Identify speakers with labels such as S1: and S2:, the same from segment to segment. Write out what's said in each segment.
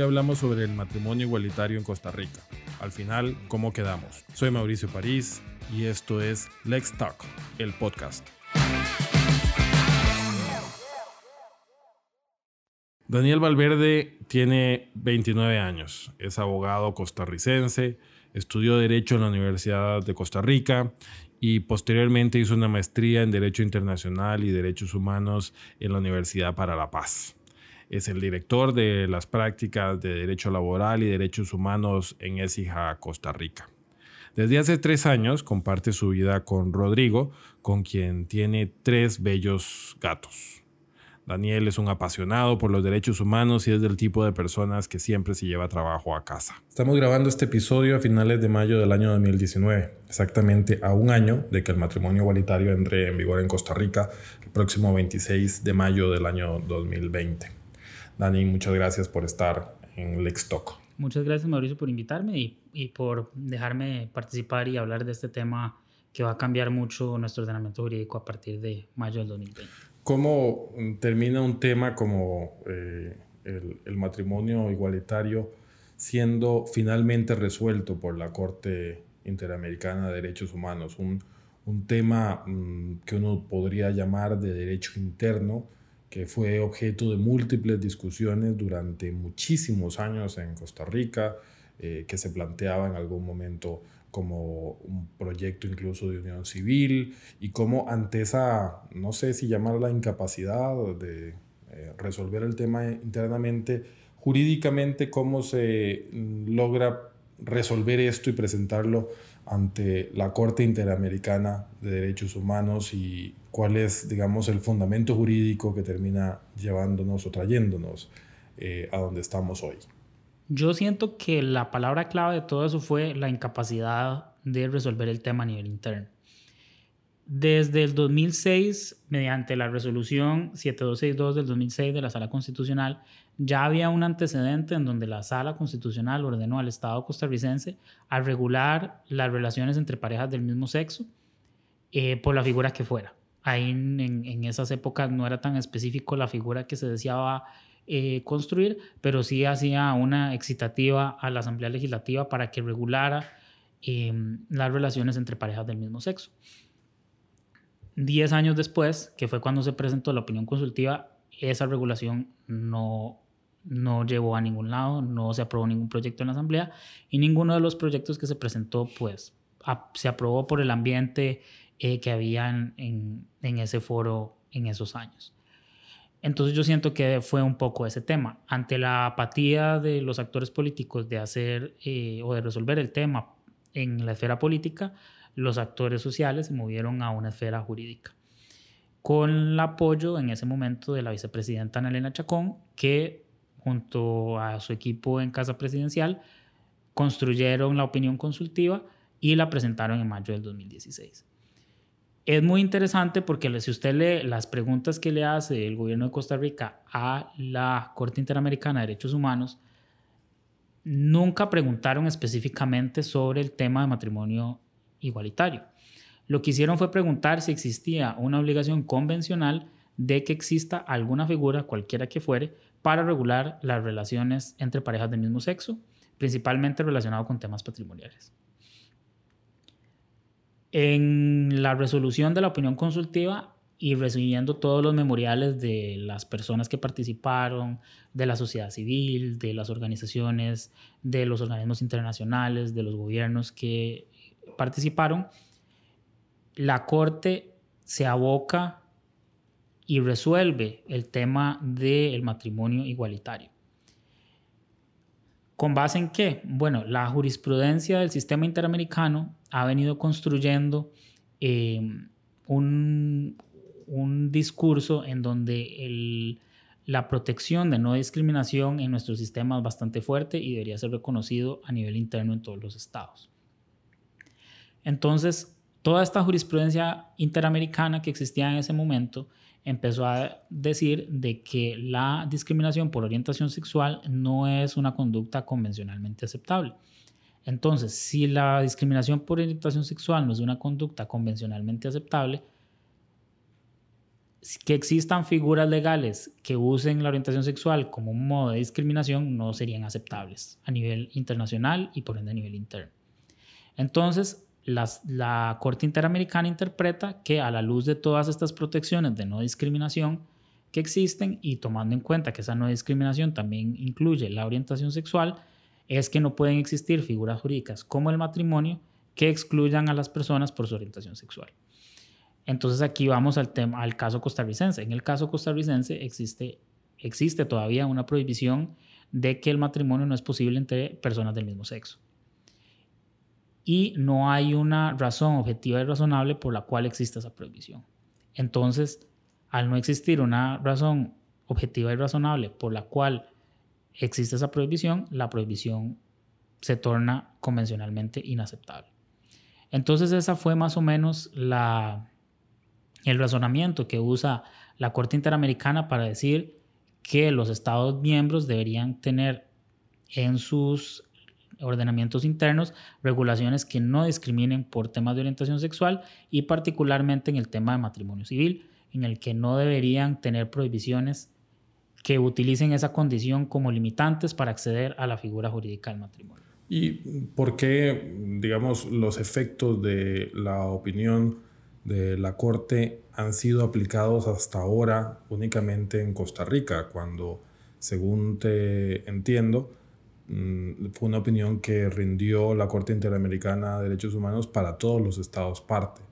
S1: Hablamos sobre el matrimonio igualitario en Costa Rica. Al final, ¿cómo quedamos? Soy Mauricio París y esto es Let's Talk, el podcast. Daniel Valverde tiene 29 años, es abogado costarricense, estudió Derecho en la Universidad de Costa Rica y posteriormente hizo una maestría en Derecho Internacional y Derechos Humanos en la Universidad para la Paz. Es el director de las prácticas de Derecho Laboral y Derechos Humanos en ESIJA, Costa Rica. Desde hace tres años comparte su vida con Rodrigo, con quien tiene tres bellos gatos. Daniel es un apasionado por los derechos humanos y es del tipo de personas que siempre se lleva trabajo a casa. Estamos grabando este episodio a finales de mayo del año 2019, exactamente a un año de que el matrimonio igualitario entre en vigor en Costa Rica el próximo 26 de mayo del año 2020. Dani, muchas gracias por estar en Lex Talk.
S2: Muchas gracias Mauricio por invitarme y, y por dejarme participar y hablar de este tema que va a cambiar mucho nuestro ordenamiento jurídico a partir de mayo del 2020.
S1: ¿Cómo termina un tema como eh, el, matrimonio igualitario siendo finalmente resuelto por la Corte Interamericana de Derechos Humanos? Un, tema mm, que uno podría llamar de derecho interno, que fue objeto de múltiples discusiones durante muchísimos años en Costa Rica, eh, que se planteaba en algún momento como un proyecto incluso de unión civil y cómo ante esa, no sé si llamarla incapacidad de eh, resolver el tema internamente, jurídicamente, cómo se mm, logra resolver esto y presentarlo ante la Corte Interamericana de Derechos Humanos y cuál es, digamos, el fundamento jurídico que termina llevándonos o trayéndonos eh, a donde estamos hoy.
S2: Yo siento que la palabra clave de todo eso fue la incapacidad de resolver el tema a nivel interno. Desde el 2006, mediante la resolución 7262 del 2006 de la Sala Constitucional, ya había un antecedente en donde la Sala Constitucional ordenó al Estado costarricense a regular las relaciones entre parejas del mismo sexo eh, por la figura que fuera. Ahí en, esas épocas no era tan específico la figura que se deseaba eh, construir, pero sí hacía una excitativa a la Asamblea Legislativa para que regulara em, las relaciones entre parejas del mismo sexo. Diez años después, que fue cuando se presentó la opinión consultiva, esa regulación no, no llevó a ningún lado, no se aprobó ningún proyecto en la Asamblea y ninguno de los proyectos que se presentó pues se aprobó por el ambiente eh, que había en, en ese foro en esos años. Entonces yo siento que fue un poco ese tema. Ante la apatía de los actores políticos de hacer eh, o de resolver el tema en la esfera política, los actores sociales se movieron a una esfera jurídica. Con el apoyo en ese momento de la vicepresidenta Ana Chacón, que junto a su equipo en Casa Presidencial construyeron la opinión consultiva y la presentaron en mayo del 2016 es muy interesante porque si usted lee las preguntas que le hace el gobierno de Costa Rica a la Corte Interamericana de Derechos Humanos, nunca preguntaron específicamente sobre el tema de matrimonio igualitario. Lo que hicieron fue preguntar si existía una obligación convencional de que exista alguna figura, cualquiera que fuere, para regular las relaciones entre parejas del mismo sexo, principalmente relacionado con temas patrimoniales. En la resolución de la opinión consultiva y recibiendo todos los memoriales de las personas que participaron, de la sociedad civil, de las organizaciones, de los organismos internacionales, de los gobiernos que participaron, la Corte se aboca y resuelve el tema del matrimonio igualitario. ¿Con base en qué? Bueno, la jurisprudencia del sistema interamericano ha venido construyendo eh, un, discurso en donde la protección de no discriminación en nuestro sistema es bastante fuerte y debería ser reconocido a nivel interno en todos los estados. Entonces, toda esta jurisprudencia interamericana que existía en ese momento empezó a decir de que la discriminación por orientación sexual no es una conducta convencionalmente aceptable. Entonces, si la discriminación por orientación sexual no es una conducta convencionalmente aceptable, que existan figuras legales que usen la orientación sexual como un modo de discriminación no serían aceptables a nivel internacional y por ende a nivel interno. Entonces, la Corte Interamericana interpreta que a la luz de todas estas protecciones de no discriminación que existen y tomando en cuenta que esa no discriminación también incluye la orientación sexual, es que no pueden existir figuras jurídicas como el matrimonio que excluyan a las personas por su orientación sexual. Entonces aquí vamos al, tema, al caso costarricense. En el caso costarricense existe, existe todavía una prohibición de que el matrimonio no es posible entre personas del mismo sexo y no hay una razón objetiva y razonable por la cual exista esa prohibición. Entonces, al no existir una razón objetiva y razonable por la cual existe esa prohibición, la prohibición se torna convencionalmente inaceptable. Entonces, esa fue más o menos la, el razonamiento que usa la Corte Interamericana para decir que los Estados miembros deberían tener en sus ordenamientos internos, regulaciones que no discriminen por temas de orientación sexual y particularmente en el tema de matrimonio civil, en el que no deberían tener prohibiciones que utilicen esa condición como limitantes para acceder a la figura jurídica del matrimonio.
S1: ¿Y por qué, digamos, los efectos de la opinión de la Corte han sido aplicados hasta ahora únicamente en Costa Rica, cuando, según te entiendo, fue una opinión que rindió la Corte Interamericana de Derechos Humanos para todos los estados parte.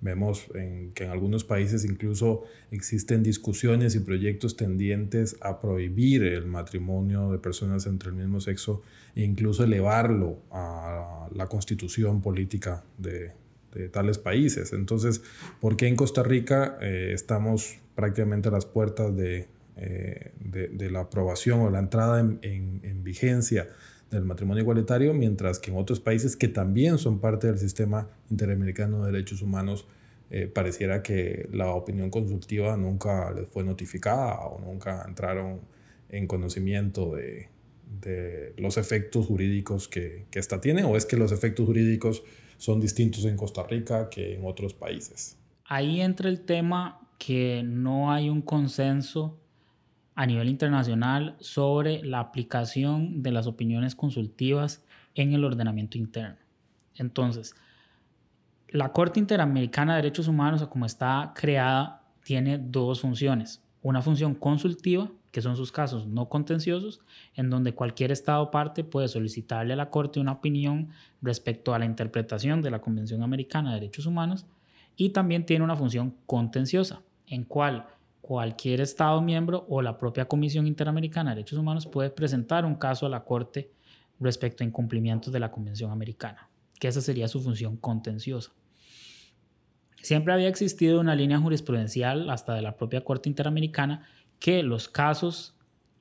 S1: Vemos que en algunos países incluso existen discusiones y proyectos tendientes a prohibir el matrimonio de personas entre el mismo sexo e incluso elevarlo a la constitución política de, de tales países. Entonces, ¿por qué en Costa Rica eh, estamos prácticamente a las puertas de, eh, de, la aprobación o la entrada en, vigencia del matrimonio igualitario, mientras que en otros países que también son parte del sistema interamericano de derechos humanos, eh, pareciera que la opinión consultiva nunca les fue notificada o nunca entraron en conocimiento de, los efectos jurídicos que, que esta tiene, o es que los efectos jurídicos son distintos en Costa Rica que en otros países.
S2: Ahí entra el tema que no hay un consenso a nivel internacional sobre la aplicación de las opiniones consultivas en el ordenamiento interno. Entonces, la Corte Interamericana de Derechos Humanos, como está creada, tiene dos funciones. Una función consultiva, que son sus casos no contenciosos, en donde cualquier Estado parte puede solicitarle a la Corte una opinión respecto a la interpretación de la Convención Americana de Derechos Humanos, y también tiene una función contenciosa, en cual cualquier Estado miembro o la propia Comisión Interamericana de Derechos Humanos puede presentar un caso a la Corte respecto a incumplimientos de la Convención Americana, que esa sería su función contenciosa. Siempre había existido una línea jurisprudencial, hasta de la propia Corte Interamericana, que los casos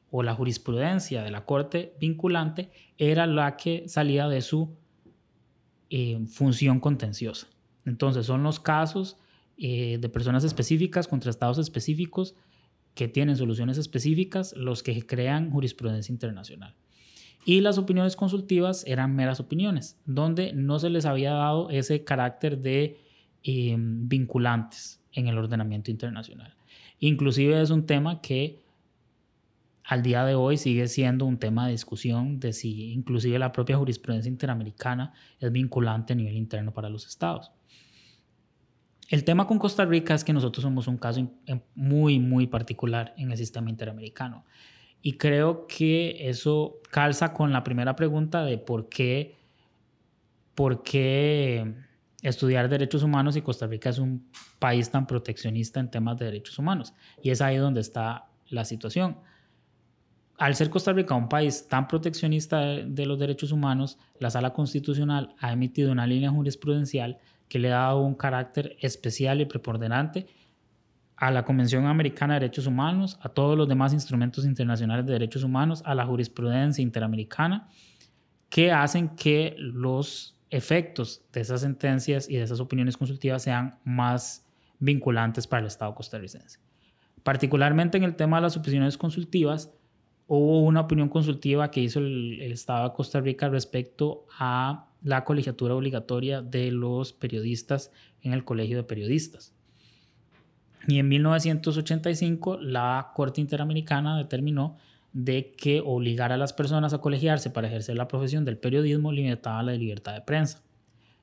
S2: o la jurisprudencia de la Corte vinculante era la que salía de su eh, función contenciosa. Entonces son los casos eh, de personas específicas contra estados específicos que tienen soluciones específicas los que crean jurisprudencia internacional. Y las opiniones consultivas eran meras opiniones, donde no se les había dado ese carácter de eh, vinculantes en el ordenamiento internacional. Inclusive es un tema que al día de hoy sigue siendo un tema de discusión de si inclusive la propia jurisprudencia interamericana es vinculante a nivel interno para los estados. El tema con Costa Rica es que nosotros somos un caso muy, muy particular en el sistema interamericano. Y creo que eso calza con la primera pregunta de por qué, por qué estudiar derechos humanos y Costa Rica es un país tan proteccionista en temas de derechos humanos. Y es ahí donde está la situación. Al ser Costa Rica un país tan proteccionista de los derechos humanos, la Sala Constitucional ha emitido una línea jurisprudencial que le dado un carácter especial y preponderante a la Convención Americana de Derechos Humanos, a todos los demás instrumentos internacionales de derechos humanos, a la jurisprudencia interamericana, que hacen que los efectos de esas sentencias y de esas opiniones consultivas sean más vinculantes para el Estado costarricense. Particularmente en el tema de las opiniones consultivas, hubo una opinión consultiva que hizo el, el Estado de Costa Rica respecto a la colegiatura obligatoria de los periodistas en el Colegio de Periodistas. Y en 1985 la Corte Interamericana determinó de que obligar a las personas a colegiarse para ejercer la profesión del periodismo limitaba la libertad de prensa.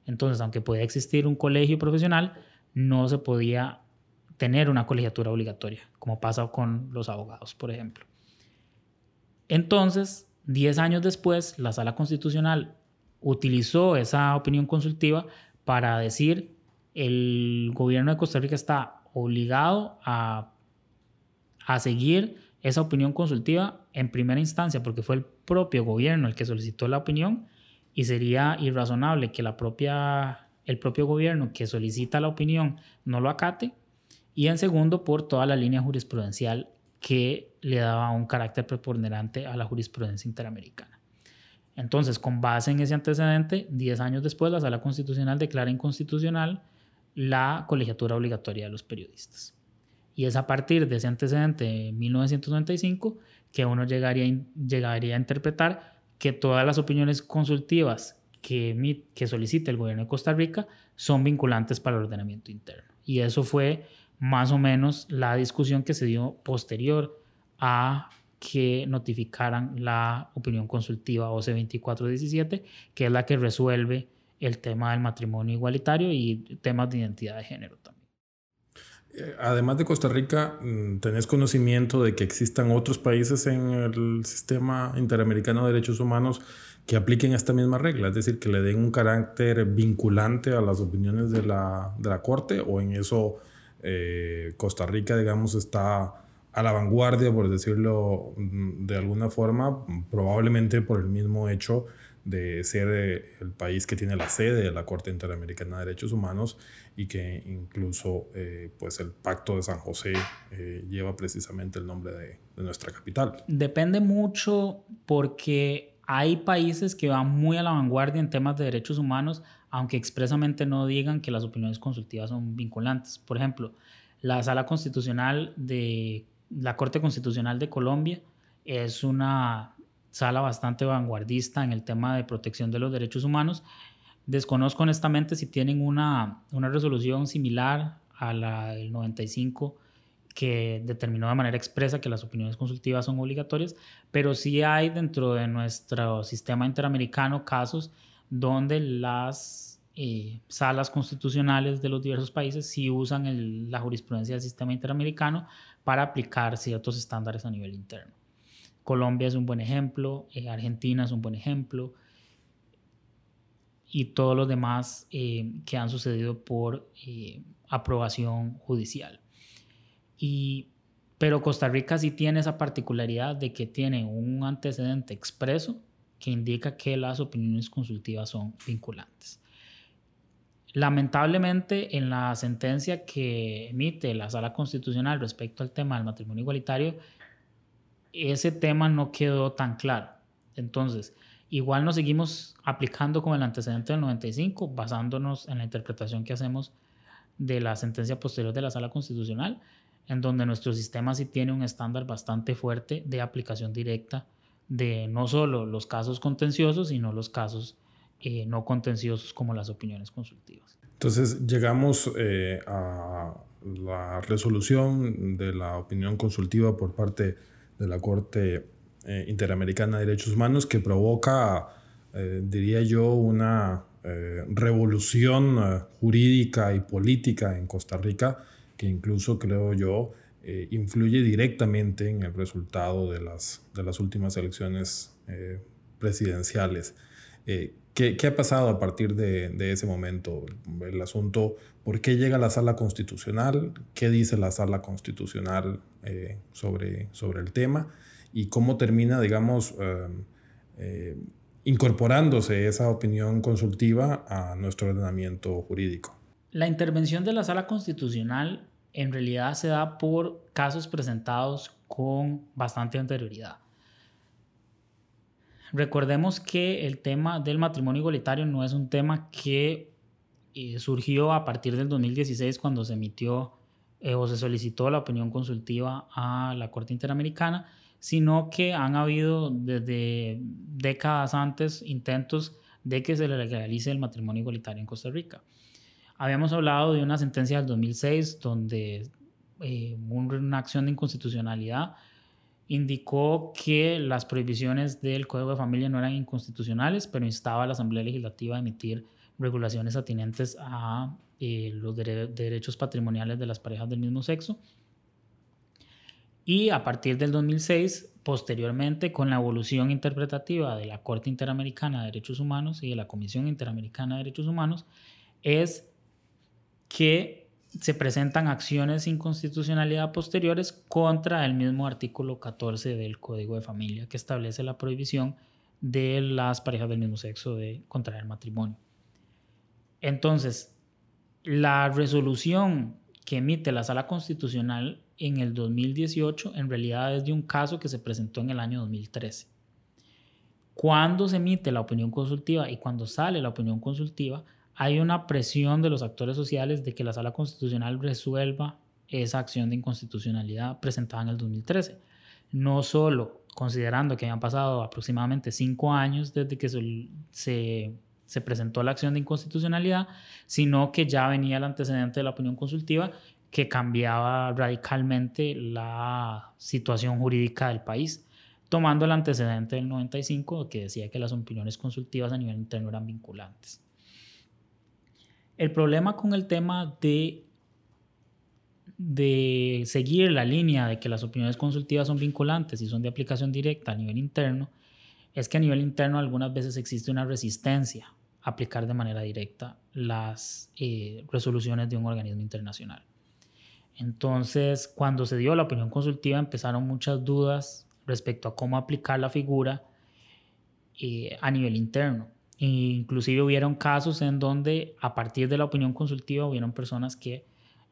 S2: Entonces, aunque podía existir un colegio profesional, no se podía tener una colegiatura obligatoria, como pasa con los abogados, por ejemplo. Entonces, 10 años después, la Sala Constitucional utilizó esa opinión consultiva para decir el gobierno de Costa Rica está obligado a, a seguir esa opinión consultiva en primera instancia, porque fue el propio gobierno el que solicitó la opinión y sería irrazonable que la propia, el propio gobierno que solicita la opinión no lo acate. Y en segundo, por toda la línea jurisprudencial que le daba un carácter preponderante a la jurisprudencia interamericana. Entonces, con base en ese antecedente, 10 años después, la Sala Constitucional declara inconstitucional la colegiatura obligatoria de los periodistas. Y es a partir de ese antecedente de 1995 que uno llegaría, llegaría a interpretar que todas las opiniones consultivas que, solicita el gobierno de Costa Rica son vinculantes para el ordenamiento interno. Y eso fue más o menos la discusión que se dio posterior a que notificaran la opinión consultiva OC 2417, que es la que resuelve el tema del matrimonio igualitario y temas de identidad de género también.
S1: Eh, además de Costa Rica, mm, ¿tenés conocimiento de que existan otros países en el sistema interamericano de derechos humanos que apliquen esta misma regla? Es decir, que le den un carácter vinculante a las opiniones de la, de la Corte o en eso eh, Costa Rica, digamos, está a la vanguardia, por decirlo mm, de alguna forma, probablemente por el mismo hecho de ser eh, el país que tiene la sede de la Corte Interamericana de Derechos Humanos y que incluso eh, pues el Pacto de San José eh, lleva precisamente el nombre de, de, nuestra capital.
S2: Depende mucho porque hay países que van muy a la vanguardia en temas de derechos humanos, aunque expresamente no digan que las opiniones consultivas son vinculantes. Por ejemplo, la Sala Constitucional de la Corte Constitucional de Colombia es una sala bastante vanguardista en el tema de protección de los derechos humanos. Desconozco honestamente si tienen una, una resolución similar a la del 95 que determinó de manera expresa que las opiniones consultivas son obligatorias, pero sí hay dentro de nuestro sistema interamericano casos donde las eh, salas constitucionales de los diversos países sí usan la jurisprudencia del sistema interamericano para aplicar ciertos estándares a nivel interno. Colombia es un buen ejemplo, eh, Argentina es un buen ejemplo y todos los demás eh, que han sucedido por eh, aprobación judicial. Y, pero Costa Rica sí tiene esa particularidad de que tiene un antecedente expreso que indica que las opiniones consultivas son vinculantes. Lamentablemente, en la sentencia que emite la Sala Constitucional respecto al tema del matrimonio igualitario, ese tema no quedó tan claro. Entonces, igual nos seguimos aplicando como el antecedente del 95, basándonos en la interpretación que hacemos de la sentencia posterior de la Sala Constitucional, en donde nuestro sistema sí tiene un estándar bastante fuerte de aplicación directa de no solo los casos contenciosos, sino los casos eh, no contenciosos como las opiniones consultivas.
S1: Entonces llegamos eh, a la resolución de la opinión consultiva por parte de la Corte eh, Interamericana de Derechos Humanos que provoca, eh, diría yo, una eh, revolución jurídica y política en Costa Rica que incluso creo yo influye directamente en el resultado de las, de las últimas elecciones presidenciales. ¿Qué, ¿qué, ha pasado a partir de, de, ese momento? El asunto, ¿por qué llega la sala constitucional? ¿Qué dice la sala constitucional eh, sobre, sobre el tema y cómo termina, digamos, em, eh, incorporándose esa opinión consultiva a nuestro ordenamiento jurídico.
S2: La intervención de la sala constitucional en realidad se da por casos presentados con bastante anterioridad. Recordemos que el tema del matrimonio igualitario no es un tema que eh, surgió a partir del 2016 cuando se emitió eh, o se solicitó la opinión consultiva a la Corte Interamericana, sino que han habido desde décadas antes intentos de que se legalice el matrimonio igualitario en Costa Rica. Habíamos hablado de una sentencia del 2006 donde eh, una acción de inconstitucionalidad, indicó que las prohibiciones del Código de Familia no eran inconstitucionales, pero instaba a la Asamblea Legislativa a emitir regulaciones atinentes a eh, los derechos patrimoniales de las parejas del mismo sexo. Y a partir del 2006, posteriormente, con la evolución interpretativa de la Corte Interamericana de Derechos Humanos y de la Comisión Interamericana de Derechos Humanos, es que se presentan acciones de inconstitucionalidad posteriores contra el mismo artículo 14 del Código de Familia que establece la prohibición de las parejas del mismo sexo de contraer matrimonio. Entonces, la resolución que emite la Sala Constitucional en el 2018 en realidad es de un caso que se presentó en el año 2013. Cuando se emite la opinión consultiva y cuando sale la opinión consultiva, hay una presión de los actores sociales de que la Sala Constitucional resuelva esa acción de inconstitucionalidad presentada en el 2013. No solo considerando que habían pasado aproximadamente cinco años desde que se, se presentó la acción de inconstitucionalidad, sino que ya venía el antecedente de la opinión consultiva que cambiaba radicalmente la situación jurídica del país, tomando el antecedente del 95 que decía que las opiniones consultivas a nivel interno eran vinculantes. El problema con el tema de, de seguir la línea de que las opiniones consultivas son vinculantes y son de aplicación directa a nivel interno es que a nivel interno algunas veces existe una resistencia a aplicar de manera directa las eh, resoluciones de un organismo internacional. Entonces, cuando se dio la opinión consultiva, empezaron muchas dudas respecto a cómo aplicar la figura eh, a nivel interno. Inclusive hubieron casos en donde a partir de la opinión consultiva hubieron personas que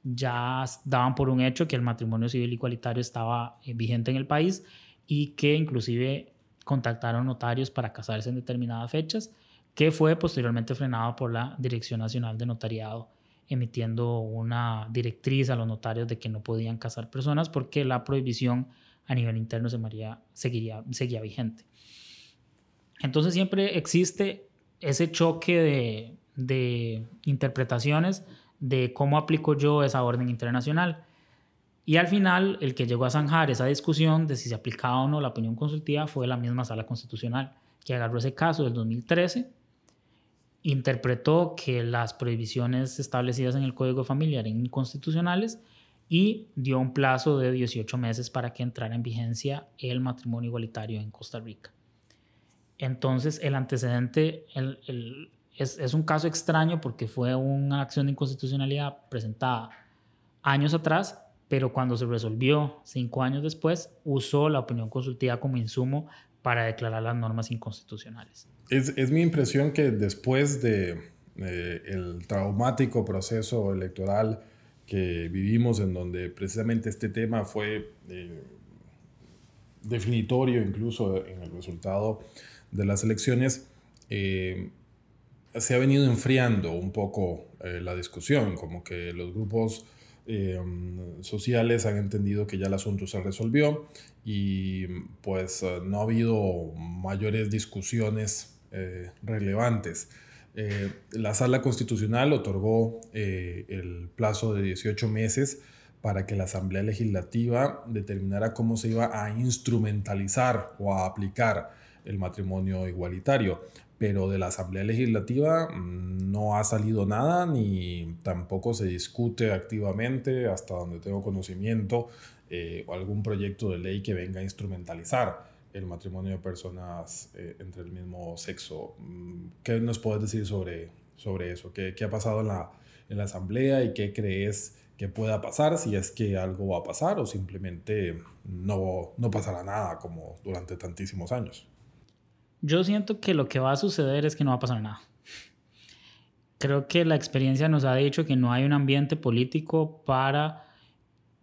S2: ya daban por un hecho que el matrimonio civil igualitario estaba eh, vigente en el país y que inclusive contactaron notarios para casarse en determinadas fechas, que fue posteriormente frenado por la Dirección Nacional de Notariado emitiendo una directriz a los notarios de que no podían casar personas porque la prohibición a nivel interno se seguiría, seguía vigente. Entonces siempre existe ese choque de, interpretaciones de cómo aplico yo esa orden internacional. Y al final, el que llegó a zanjar esa discusión de si se aplicaba o no la opinión consultiva fue la misma sala constitucional, que agarró ese caso del 2013 interpretó que las prohibiciones establecidas en el Código Familiar eran inconstitucionales y dio un plazo de 18 meses para que entrara en vigencia el matrimonio igualitario en Costa Rica. Entonces, el antecedente es, un caso extraño porque fue una acción de inconstitucionalidad presentada años atrás, pero cuando se resolvió cinco años después, usó la opinión consultiva como insumo para declarar las normas inconstitucionales.
S1: Es, es mi impresión que después de eh, el traumático proceso electoral que vivimos, en donde precisamente este tema fue eh, definitorio incluso en el resultado de las elecciones, eh, se ha venido enfriando un poco la discusión, como que los grupos sociales han entendido que ya el asunto se resolvió y pues no ha habido mayores discusiones eh, relevantes. Eh, la sala constitucional otorgó eh, el plazo de 18 meses para que la Asamblea Legislativa determinara cómo se iba a instrumentalizar o a aplicar el matrimonio igualitario. Pero de la Asamblea Legislativa mm, no ha salido nada ni tampoco se discute activamente, hasta donde tengo conocimiento, o algún proyecto de ley que venga a instrumentalizar el matrimonio de personas eh, entre el mismo sexo. Mm, ¿Qué nos puedes decir sobre, sobre eso? ¿Qué, ¿Qué, ha pasado en la, en la asamblea y qué crees que pueda pasar si es que algo va a pasar o simplemente no, no pasará nada como durante tantísimos años?
S2: Yo siento que lo que va a suceder es que no va a pasar nada. Creo que la experiencia nos ha dicho que no hay un ambiente político para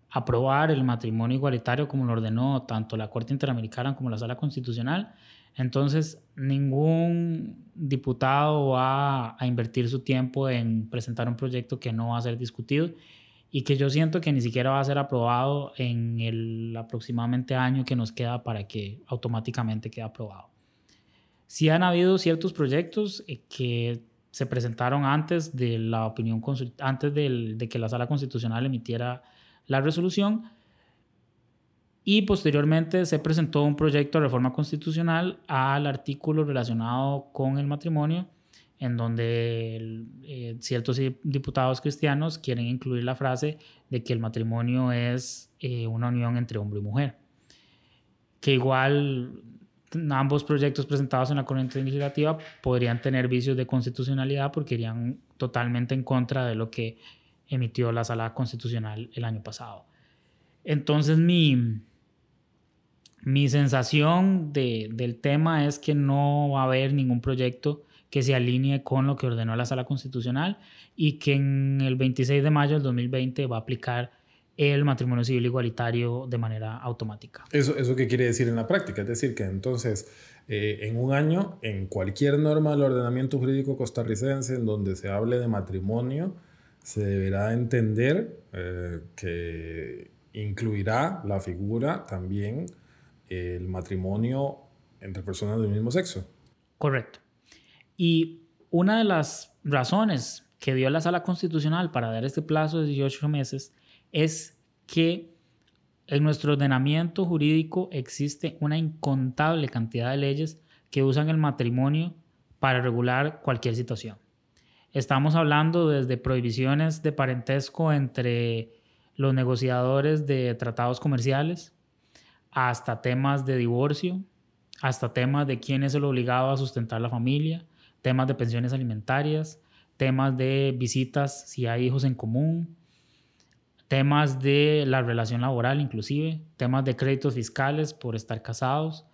S2: aprobar el matrimonio igualitario como lo ordenó tanto la Corte Interamericana como la Sala Constitucional. Entonces, ningún diputado va a invertir su tiempo en presentar un proyecto que no va a ser discutido y que yo siento que ni siquiera va a ser aprobado en el aproximadamente año que nos queda para que automáticamente quede aprobado. Sí han habido ciertos proyectos eh, que se presentaron antes de la opinión antes de que la Sala Constitucional emitiera la resolución y posteriormente se presentó un proyecto de reforma constitucional al artículo relacionado con el matrimonio, en donde eh, ciertos diputados cristianos quieren incluir la frase de que el matrimonio es eh, una unión entre hombre y mujer. Que igual ambos proyectos presentados en la corriente legislativa podrían tener vicios de constitucionalidad porque irían totalmente en contra de lo que emitió la sala constitucional el año pasado. Entonces mi, mi sensación de, del tema es que no va a haber ningún proyecto que se alinee con lo que ordenó la Sala Constitucional y que en el 26 de mayo del 2020 va a aplicar el matrimonio civil igualitario de manera automática.
S1: ¿Eso, eso qué quiere decir en la práctica? Es decir, que entonces eh, en un año, en cualquier norma del ordenamiento jurídico costarricense en donde se hable de matrimonio, se deberá entender eh, que incluirá la figura también el matrimonio entre personas del mismo sexo.
S2: Correcto. Y una de las razones que dio la Sala Constitucional para dar este plazo de 18 meses es que en nuestro ordenamiento jurídico existe una incontable cantidad de leyes que usan el matrimonio para regular cualquier situación. Estamos hablando desde prohibiciones de parentesco entre los negociadores de tratados comerciales, hasta temas de divorcio, hasta temas de quién es el obligado a sustentar la familia, temas de pensiones alimentarias, temas de visitas si hay hijos en común, temas de la relación laboral inclusive, temas de créditos fiscales por estar casados.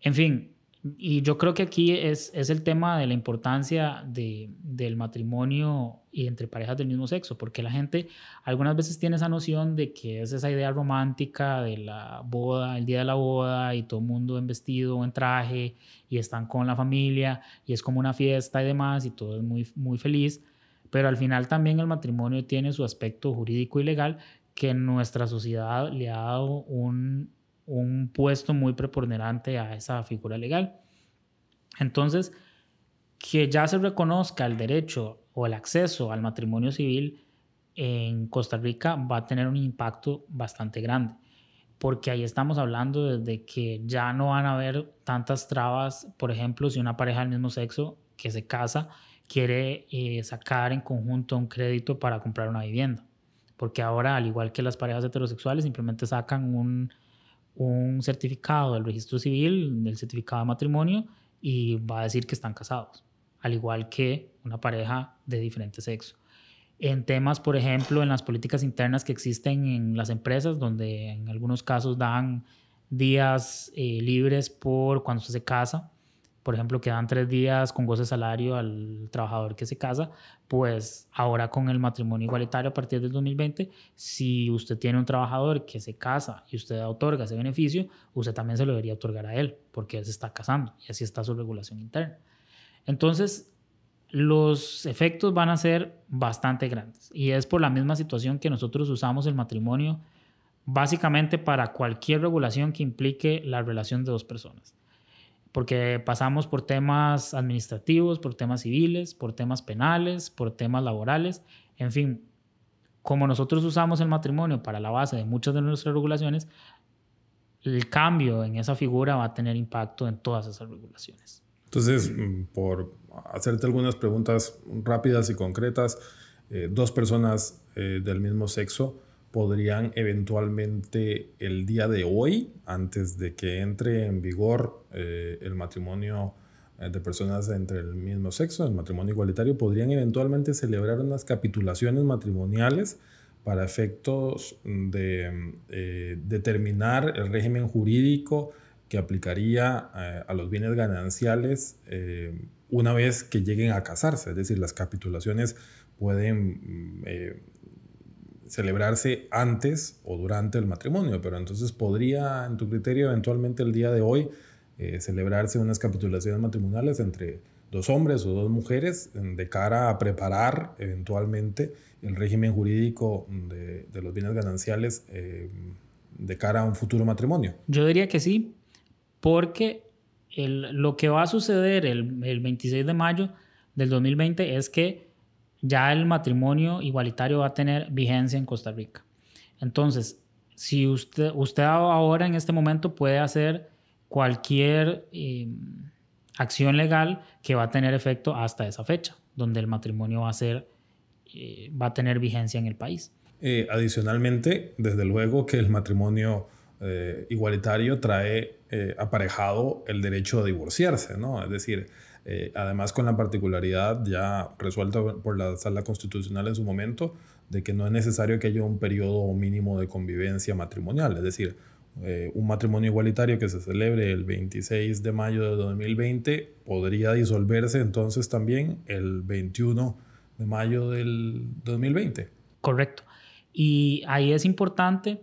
S2: En fin, y yo creo que aquí es, es el tema de la importancia de, del matrimonio y entre parejas del mismo sexo, porque la gente algunas veces tiene esa noción de que es esa idea romántica de la boda, el día de la boda y todo el mundo en vestido o en traje y están con la familia y es como una fiesta y demás y todo es muy, muy feliz, pero al final también el matrimonio tiene su aspecto jurídico y legal que en nuestra sociedad le ha dado un, un puesto muy preponderante a esa figura legal. Entonces, que ya se reconozca el derecho o el acceso al matrimonio civil en Costa Rica va a tener un impacto bastante grande, porque ahí estamos hablando de que ya no van a haber tantas trabas, por ejemplo, si una pareja del mismo sexo que se casa quiere eh, sacar en conjunto un crédito para comprar una vivienda, porque ahora, al igual que las parejas heterosexuales, simplemente sacan un, un certificado del registro civil, del certificado de matrimonio, y va a decir que están casados, al igual que una pareja de diferente sexo. En temas, por ejemplo, en las políticas internas que existen en las empresas, donde en algunos casos dan días eh, libres por cuando se casa, por ejemplo, que dan tres días con goce de salario al trabajador que se casa, pues ahora con el matrimonio igualitario a partir del 2020, si usted tiene un trabajador que se casa y usted otorga ese beneficio, usted también se lo debería otorgar a él, porque él se está casando y así está su regulación interna. Entonces, los efectos van a ser bastante grandes y es por la misma situación que nosotros usamos el matrimonio básicamente para cualquier regulación que implique la relación de dos personas porque pasamos por temas administrativos, por temas civiles, por temas penales, por temas laborales, en fin, como nosotros usamos el matrimonio para la base de muchas de nuestras regulaciones, el cambio en esa figura va a tener impacto en todas esas regulaciones.
S1: Entonces, por hacerte algunas preguntas rápidas y concretas, eh, dos personas eh, del mismo sexo podrían eventualmente el día de hoy, antes de que entre en vigor eh, el matrimonio eh, de personas entre el mismo sexo, el matrimonio igualitario, podrían eventualmente celebrar unas capitulaciones matrimoniales para efectos de eh, determinar el régimen jurídico que aplicaría a los bienes gananciales una vez que lleguen a casarse. Es decir, las capitulaciones pueden mm, celebrarse antes o durante el matrimonio, pero entonces podría, en tu criterio, eventualmente el día de hoy eh, celebrarse unas capitulaciones matrimoniales entre dos hombres o dos mujeres de cara a preparar eventualmente el régimen jurídico de, los bienes gananciales eh, de cara a un futuro matrimonio.
S2: Yo diría que sí, porque lo que va a suceder el, el 26 de mayo del 2020 es que ya el matrimonio igualitario va a tener vigencia en Costa Rica. Entonces, si usted, usted ahora en este momento puede hacer cualquier eh, acción legal que va a tener efecto hasta esa fecha, donde el matrimonio va a ser, eh, va a tener vigencia en el país.
S1: Eh, adicionalmente, desde luego que el matrimonio igualitario trae aparejado el derecho a divorciarse, ¿no? Es decir, además con la particularidad ya resuelta por la sala constitucional en su momento, de que no es necesario que haya un periodo mínimo de convivencia matrimonial, es decir, eh, un matrimonio igualitario que se celebre el 26 de mayo de 2020 podría disolverse entonces también el 21 de mayo del 2020.
S2: Correcto. Y ahí es importante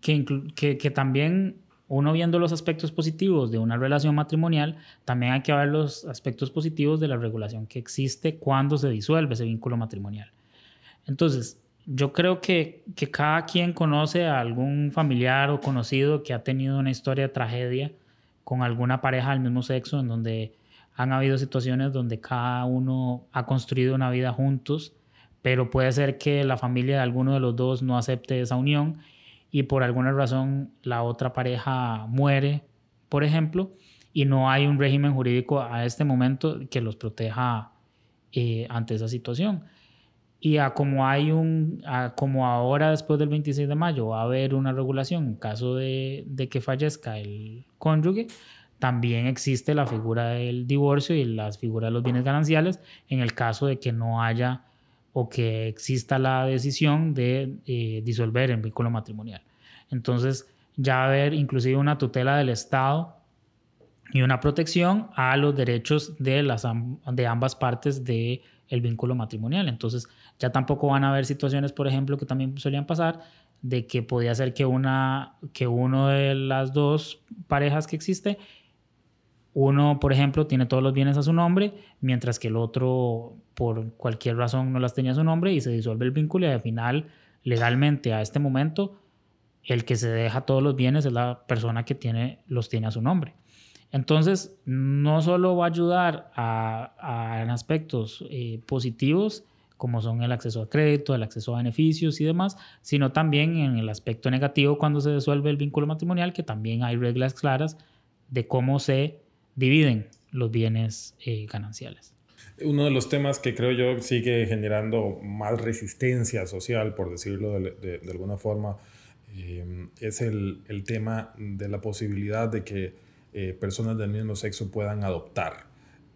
S2: que, que, que también uno viendo los aspectos positivos de una relación matrimonial, también hay que ver los aspectos positivos de la regulación que existe cuando se disuelve ese vínculo matrimonial. Entonces, yo creo que, cada quien conoce a algún familiar o conocido que ha tenido una historia de tragedia con alguna pareja del mismo sexo, en donde han habido situaciones donde cada uno ha construido una vida juntos, pero puede ser que la familia de alguno de los dos no acepte esa unión y por alguna razón la otra pareja muere, por ejemplo, y no hay un régimen jurídico a este momento que los proteja eh, ante esa situación. Y a como hay un, como ahora después del 26 de mayo va a haber una regulación en caso de, de que fallezca el cónyuge, también existe la figura del divorcio y las figuras de los bienes gananciales en el caso de que no haya o que exista la decisión de eh, disolver el vínculo matrimonial. Entonces, ya va haber inclusive una tutela del Estado y una protección a los derechos de, las, de ambas partes del el vínculo matrimonial. Entonces, ya tampoco van a haber situaciones, por ejemplo, que también solían pasar, de que podía ser que, una, que uno de las dos parejas que existe, uno, por ejemplo, tiene todos los bienes a su nombre, mientras que el otro, por cualquier razón, no las tenía su nombre y se disuelve el vínculo y al final, legalmente, a este momento, el que se deja todos los bienes es la persona que tiene, los tiene a su nombre. Entonces, no solo va a ayudar en aspectos eh, positivos, como son el acceso a crédito, el acceso a beneficios y demás, sino también en el aspecto negativo cuando se disuelve el vínculo matrimonial, que también hay reglas claras de cómo se dividen los bienes eh, gananciales.
S1: Uno de los temas que creo yo sigue generando más resistencia social, por decirlo de, alguna forma, eh, es el, el, tema de la posibilidad de que eh, personas del mismo sexo puedan adoptar.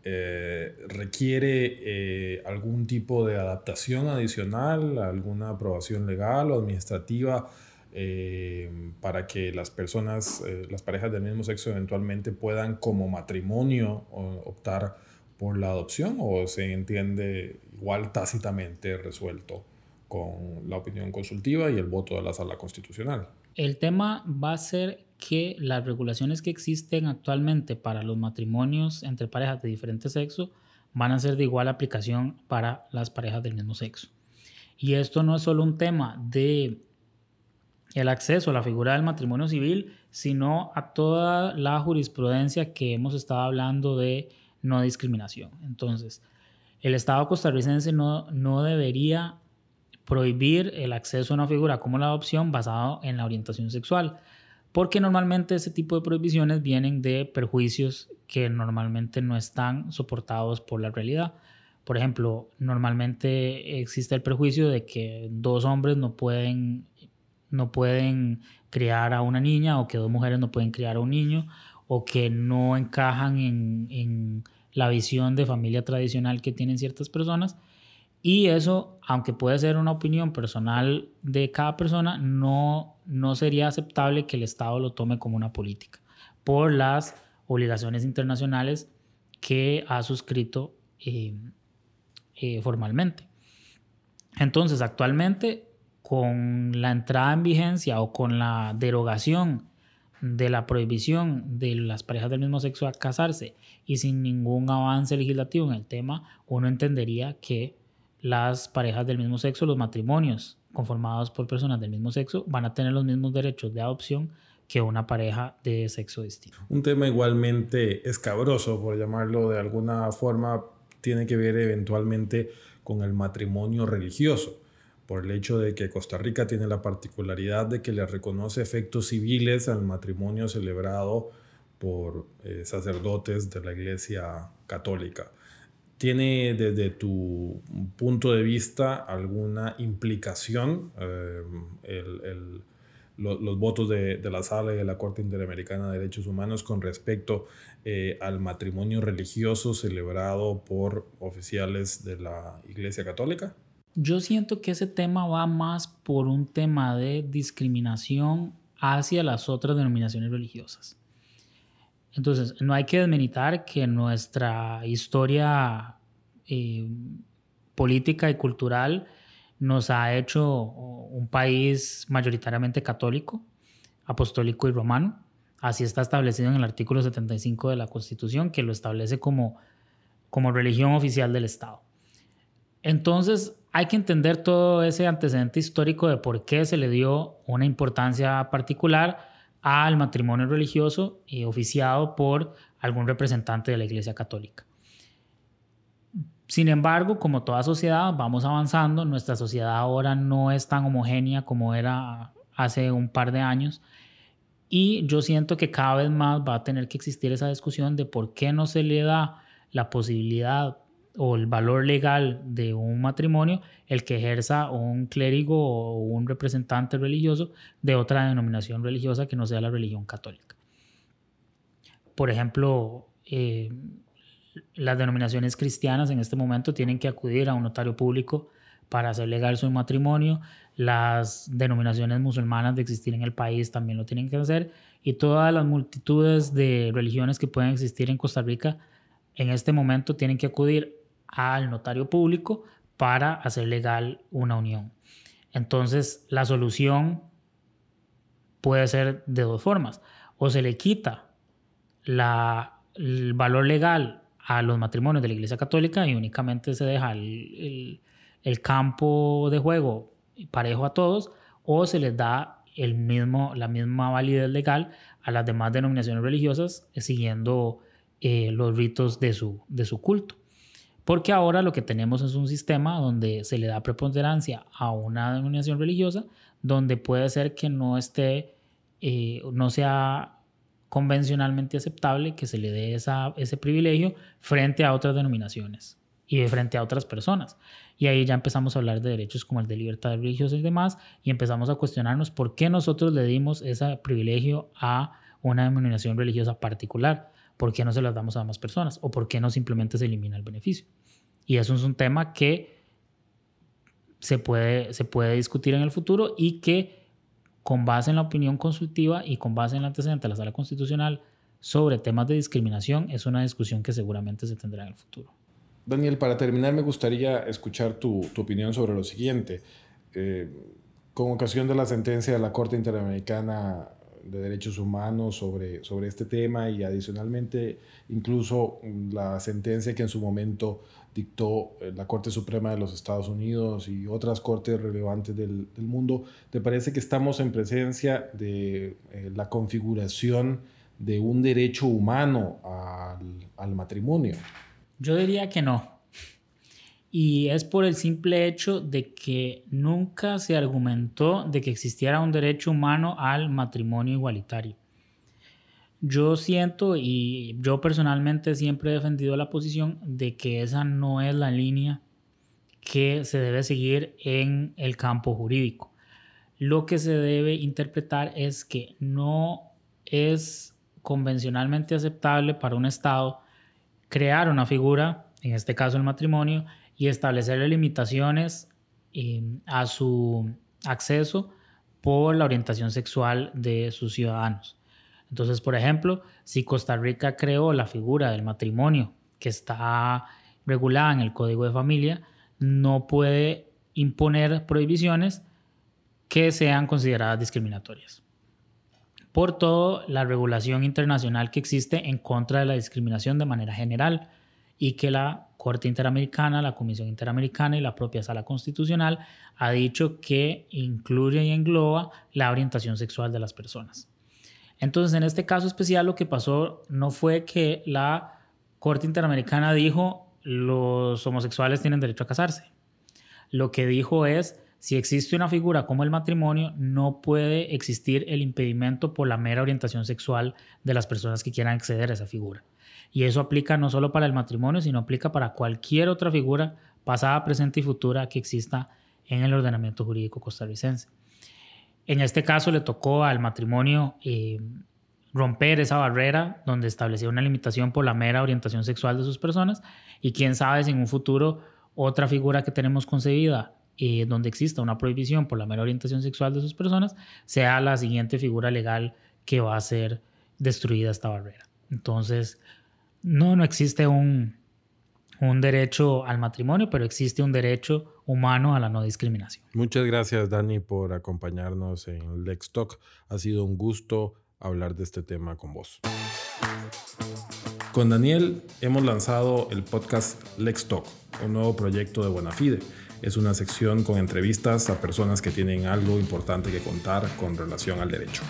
S1: Eh, requiere algún tipo de adaptación adicional, alguna aprobación legal o administrativa para que las personas, las parejas del mismo sexo eventualmente puedan como matrimonio optar por la adopción o se entiende igual tácitamente resuelto con la opinión consultiva y el voto de la sala constitucional.
S2: El tema va a ser que las regulaciones que existen actualmente para los matrimonios entre parejas de diferente sexo van a ser de igual aplicación para las parejas del mismo sexo. Y esto no es solo un tema de el acceso a la figura del matrimonio civil, sino a toda la jurisprudencia que hemos estado hablando de no discriminación. Entonces, el Estado costarricense no, no debería prohibir el acceso a una figura como la adopción basado en la orientación sexual, porque normalmente ese tipo de prohibiciones vienen de perjuicios que normalmente no están soportados por la realidad. Por ejemplo, normalmente existe el perjuicio de que dos hombres no pueden, no pueden criar a una niña o que dos mujeres no pueden criar a un niño o que no encajan en, la visión de familia tradicional que tienen ciertas personas y eso, aunque puede ser una opinión personal de cada persona, no, no sería aceptable que el Estado lo tome como una política por las obligaciones internacionales que ha suscrito eh, eh, formalmente. Entonces, actualmente, con la entrada en vigencia o con la derogación de la prohibición de las parejas del mismo sexo a casarse y sin ningún avance legislativo en el tema, uno entendería que las parejas del mismo sexo, los matrimonios conformados por personas del mismo sexo, van a tener los mismos derechos de adopción que una pareja de sexo distinto.
S1: Un tema igualmente escabroso, por llamarlo de alguna forma, tiene que ver eventualmente con el matrimonio religioso, por el hecho de que Costa Rica tiene la particularidad de que le reconoce efectos civiles al matrimonio celebrado por eh, sacerdotes de la Iglesia Católica. ¿Tiene desde tu punto de vista alguna implicación eh, los votos de, la Sala y de la Corte Interamericana de Derechos Humanos con respecto eh, al matrimonio religioso celebrado por oficiales de la Iglesia Católica?
S2: Yo siento que ese tema va más por un tema de discriminación hacia las otras denominaciones religiosas. Entonces, no hay que desmeritar que nuestra historia eh, política y cultural nos ha hecho un país mayoritariamente católico, apostólico y romano. Así está establecido en el artículo 75 de la Constitución, que lo establece como, como religión oficial del Estado. Entonces, hay que entender todo ese antecedente histórico de por qué se le dio una importancia particular al matrimonio religioso oficiado por algún representante de la Iglesia Católica. Sin embargo, como toda sociedad, vamos avanzando. Nuestra sociedad ahora no es tan homogénea como era hace un par de años. Y yo siento que cada vez más va a tener que existir esa discusión de por qué no se le da la posibilidad o el valor legal de un matrimonio el que ejerza un clérigo o un representante religioso de otra denominación religiosa que no sea la religión católica. Por ejemplo, eh, las denominaciones cristianas en este momento tienen que acudir a un notario público para hacer legal su matrimonio. Las denominaciones musulmanas de existir en el país también lo tienen que hacer. Y todas las multitudes de religiones que pueden existir en Costa Rica en este momento tienen que acudir al notario público para hacer legal una unión. Entonces, la solución puede ser de dos formas. O se le quita la, el valor legal a los matrimonios de la Iglesia Católica y únicamente se deja el, el, campo de juego parejo a todos, o se les da el mismo, la misma validez legal a las demás denominaciones religiosas siguiendo eh, los ritos de su, de su culto. Porque ahora lo que tenemos es un sistema donde se le da preponderancia a una denominación religiosa, donde puede ser que no esté, eh, no sea convencionalmente aceptable que se le dé ese privilegio frente a otras denominaciones y frente a otras personas. Y ahí ya empezamos a hablar de derechos como el de libertad religiosa y demás, y empezamos a cuestionarnos por qué nosotros le dimos ese privilegio a una denominación religiosa particular. ¿Por qué no se las damos a más personas? ¿O por qué no simplemente se elimina el beneficio? Y eso es un tema que se puede, se puede discutir en el futuro y que con base en la opinión consultiva y con base en el antecedente de la Sala Constitucional sobre temas de discriminación es una discusión que seguramente se tendrá en el futuro.
S1: Daniel, para terminar me gustaría escuchar tu, tu opinión sobre lo siguiente. Eh, con ocasión de la sentencia de la Corte Interamericana de Derechos Humanos sobre, sobre este tema y adicionalmente incluso la sentencia que en su momento dictó eh, la Corte Suprema de los Estados Unidos y otras cortes relevantes del, mundo, ¿te parece que estamos en presencia de eh, la configuración de un derecho humano al, al matrimonio?
S2: Yo diría que no. Y es por el simple hecho de que nunca se argumentó de que existiera un derecho humano al matrimonio igualitario. Yo siento y yo personalmente siempre he defendido la posición de que esa no es la línea que se debe seguir en el campo jurídico. Lo que se debe interpretar es que no es convencionalmente aceptable para un Estado crear una figura, en este caso el matrimonio, y establecerle limitaciones eh, a su acceso por la orientación sexual de sus ciudadanos. Entonces, por ejemplo, si Costa Rica creó la figura del matrimonio que está regulada en el Código de Familia, no puede imponer prohibiciones que sean consideradas discriminatorias. Por todo, la regulación internacional que existe en contra de la discriminación de manera general y que la Corte Interamericana, la Comisión Interamericana y la propia Sala Constitucional ha dicho que incluye y engloba la orientación sexual de las personas. Entonces, en este caso especial, lo que pasó no fue que la Corte Interamericana dijo los homosexuales tienen derecho a casarse. Lo que dijo es si existe una figura como el matrimonio, no puede existir el impedimento por la mera orientación sexual de las personas que quieran acceder a esa figura. Y eso aplica no solo para el matrimonio, sino aplica para cualquier otra figura pasada, presente y futura que exista en el ordenamiento jurídico costarricense. En este caso le tocó al matrimonio eh, romper esa barrera donde establecía una limitación por la mera orientación sexual de sus personas y quién sabe si en un futuro otra figura que tenemos concebida eh, donde exista una prohibición por la mera orientación sexual de sus personas sea la siguiente figura legal que va a ser destruida esta barrera. Entonces, no, no existe un, un derecho al matrimonio, pero existe un derecho humano a la no discriminación.
S1: Muchas gracias, Dani, por acompañarnos en Lex Talk. Ha sido un gusto hablar de este tema con vos. Con Daniel hemos lanzado el podcast Lex Talk, un nuevo proyecto de Buenafide. Es una sección con entrevistas a personas que tienen algo importante que contar con relación al derecho.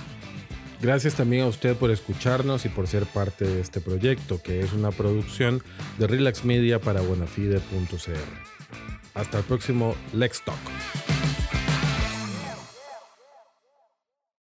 S1: Gracias también a usted por escucharnos y por ser parte de este proyecto, que es una producción de Relax Media para buenafide.cr. Hasta el próximo Lex Talk.